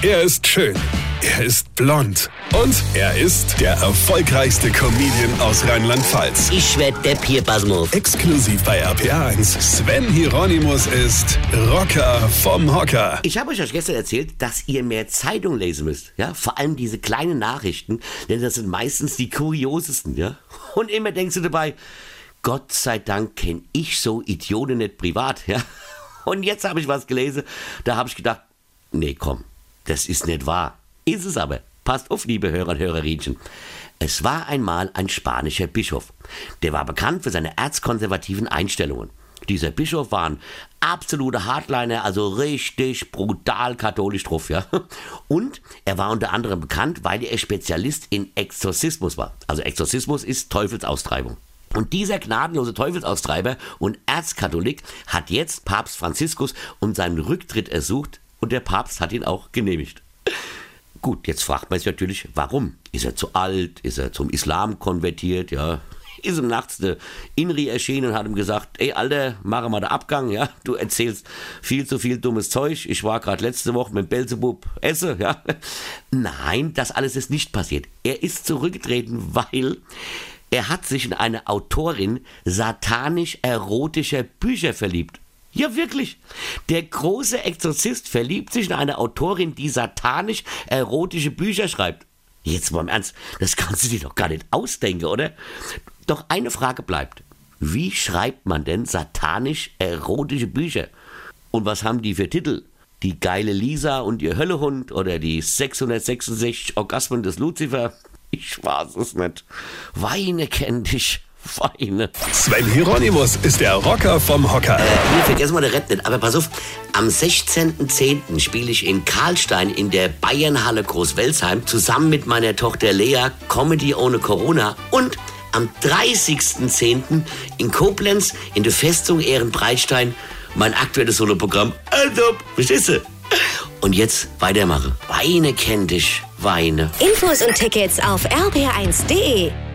Er ist schön. Er ist blond. Und er ist der erfolgreichste Comedian aus Rheinland-Pfalz. Ich werd der Pierpasmus. Exklusiv bei RPA1. Sven Hieronymus ist Rocker vom Hocker. Ich habe euch gestern erzählt, dass ihr mehr Zeitung lesen müsst. Ja, vor allem diese kleinen Nachrichten, denn das sind meistens die kuriosesten. Ja, und immer denkst du dabei, Gott sei Dank kenne ich so Idioten nicht privat. Ja, und jetzt habe ich was gelesen, da habe ich gedacht, nee, komm, das ist nicht wahr. Ist es aber. Passt auf, liebe Hörer und Hörerinchen. Es war einmal ein spanischer Bischof. Der war bekannt für seine erzkonservativen Einstellungen. Dieser Bischof war ein absoluter Hardliner, also richtig brutal katholisch drauf, ja. Und er war unter anderem bekannt, weil er Spezialist in Exorzismus war. Also Exorzismus ist Teufelsaustreibung. Und dieser gnadenlose Teufelsaustreiber und Erzkatholik hat jetzt Papst Franziskus um seinen Rücktritt ersucht und der Papst hat ihn auch genehmigt. Gut, jetzt fragt man sich natürlich, warum? Ist er zu alt? Ist er zum Islam konvertiert? Ja, ist ihm nachts der Inri erschienen und hat ihm gesagt, ey Alter, mach mal den Abgang, ja, du erzählst viel zu viel dummes Zeug, ich war gerade letzte Woche mit Belzebub esse, ja. Nein, das alles ist nicht passiert. Er ist zurückgetreten, weil er hat sich in eine Autorin satanisch-erotischer Bücher verliebt. Ja, wirklich. Der große Exorzist verliebt sich in eine Autorin, die satanisch erotische Bücher schreibt. Jetzt mal im Ernst, das kannst du dir doch gar nicht ausdenken, oder? Doch eine Frage bleibt. Wie schreibt man denn satanisch erotische Bücher? Und was haben die für Titel? Die geile Lisa und ihr Höllehund oder die 666 Orgasmen des Luzifer? Ich weiß es nicht. Weine kenn dich. Weine. Sven Hieronymus ist der Rocker vom Hocker. Äh, hier vergessen wir der Rett nicht. Aber pass auf, am 16.10. spiele ich in Karlstein in der Bayernhalle Großwelsheim zusammen mit meiner Tochter Lea Comedy ohne Corona und am 30.10. in Koblenz in der Festung Ehrenbreitstein mein aktuelles Soloprogramm. Also, verstehst du? Und jetzt weitermachen. Weine kenn dich, Weine. Infos und Tickets auf rb1.de.